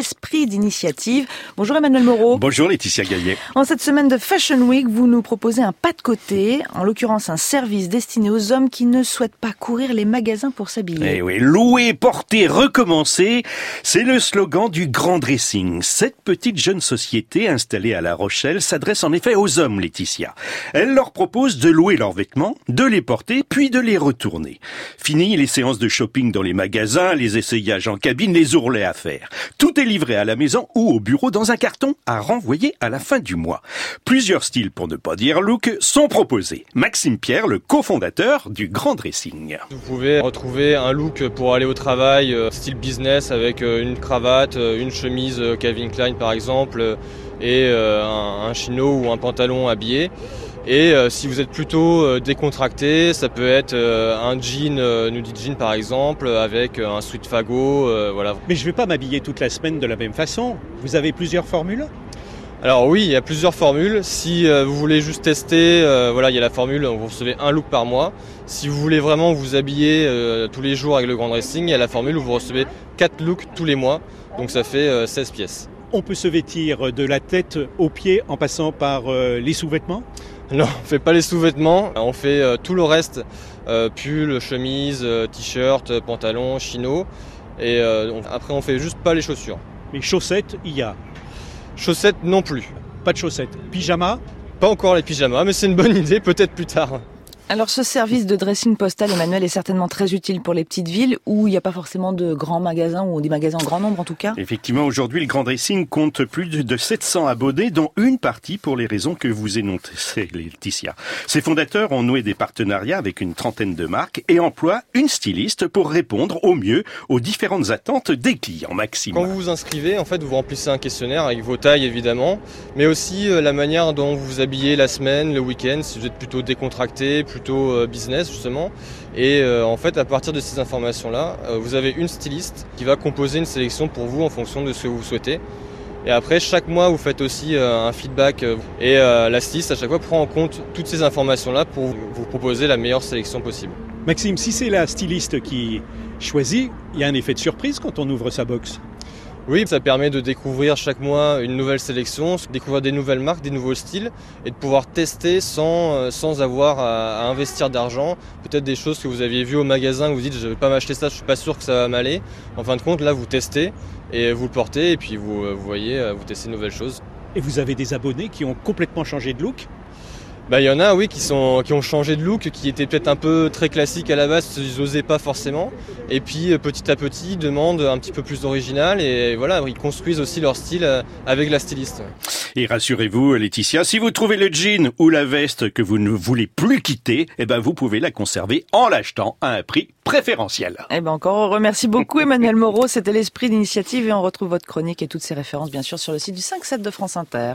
l'esprit d'initiative. Bonjour Emmanuel Moreau. Bonjour Laetitia Gaillet. En cette semaine de Fashion Week, vous nous proposez un pas de côté, en l'occurrence un service destiné aux hommes qui ne souhaitent pas courir les magasins pour s'habiller. Eh oui, louer, porter, recommencer, c'est le slogan du Grand Dressing. Cette petite jeune société installée à La Rochelle s'adresse en effet aux hommes, Laetitia. Elle leur propose de louer leurs vêtements, de les porter, puis de les retourner. Fini les séances de shopping dans les magasins, les essayages en cabine, les ourlets à faire. Tout est livré à la maison ou au bureau dans un carton à renvoyer à la fin du mois. Plusieurs styles, pour ne pas dire look, sont proposés. Maxime Pierre, le cofondateur du Grand Dressing. Vous pouvez retrouver un look pour aller au travail, euh, style business, avec euh, une cravate, euh, une chemise Calvin Klein par exemple, et un, un chino ou un pantalon habillé. Et si vous êtes plutôt décontracté, ça peut être un jean, nudie jean par exemple, avec un sweat fagot, voilà. Mais je ne vais pas m'habiller toute la semaine de la même façon. Vous avez plusieurs formules? Alors oui, il y a plusieurs formules. Si vous voulez juste tester, voilà, il y a la formule, vous recevez un look par mois. Si vous voulez vraiment vous habiller tous les jours avec le grand dressing, il y a la formule où vous recevez 4 looks tous les mois. Donc ça fait 16 pièces. On peut se vêtir de la tête aux pieds en passant par les sous-vêtements? Non, on fait pas les sous-vêtements, on fait tout le reste. pull, chemise, t-shirt, pantalon, chino. Et après on fait juste pas les chaussures. Mais chaussettes, il y a Chaussettes non plus. Pas de chaussettes. Pyjama? Pas encore les pyjamas, mais c'est une bonne idée, peut-être plus tard. Alors ce service de dressing postal, Emmanuel, est certainement très utile pour les petites villes où il n'y a pas forcément de grands magasins ou des magasins en grand nombre en tout cas. Effectivement, aujourd'hui, le Grand Dressing compte plus de 700 abonnés, dont une partie pour les raisons que vous énoncez, Laetitia. Ses fondateurs ont noué des partenariats avec une trentaine de marques et emploient une styliste pour répondre au mieux aux différentes attentes des clients. Maxime. Quand vous vous inscrivez, en fait, vous remplissez un questionnaire avec vos tailles évidemment, mais aussi euh, la manière dont vous vous habillez la semaine, le week-end, si vous êtes plutôt décontracté, plutôt euh, business justement. Et euh, en fait, à partir de ces informations-là, euh, vous avez une styliste qui va composer une sélection pour vous en fonction de ce que vous souhaitez. Et après, chaque mois, vous faites aussi un feedback et la styliste, à chaque fois, prend en compte toutes ces informations-là pour vous proposer la meilleure sélection possible. Maxime, si c'est la styliste qui choisit, il y a un effet de surprise quand on ouvre sa box. Oui, ça permet de découvrir chaque mois une nouvelle sélection, découvrir des nouvelles marques, des nouveaux styles et de pouvoir tester sans, euh, avoir à, investir d'argent. Peut-être des choses que vous aviez vues au magasin, vous dites je ne vais pas m'acheter ça, je suis pas sûr que ça va m'aller. En fin de compte, là vous testez et vous le portez et puis vous, euh, voyez, euh, vous testez de nouvelles choses. Et vous avez des abonnés qui ont complètement changé de look? Bah, il y en a, oui, qui, sont, qui ont changé de look, qui étaient peut-être un peu très classiques à la base, ils n'osaient pas forcément. Et puis, euh, petit à petit, ils demandent un petit peu plus d'original et voilà, ils construisent aussi leur style euh, avec la styliste. Et rassurez-vous, Laetitia, si vous trouvez le jean ou la veste que vous ne voulez plus quitter, eh ben, vous pouvez la conserver en l'achetant à un prix préférentiel. Eh ben, encore, on remercie beaucoup Emmanuel Moreau. C'était l'esprit d'initiative et on retrouve votre chronique et toutes ses références, bien sûr, sur le site du 5-7 de France Inter.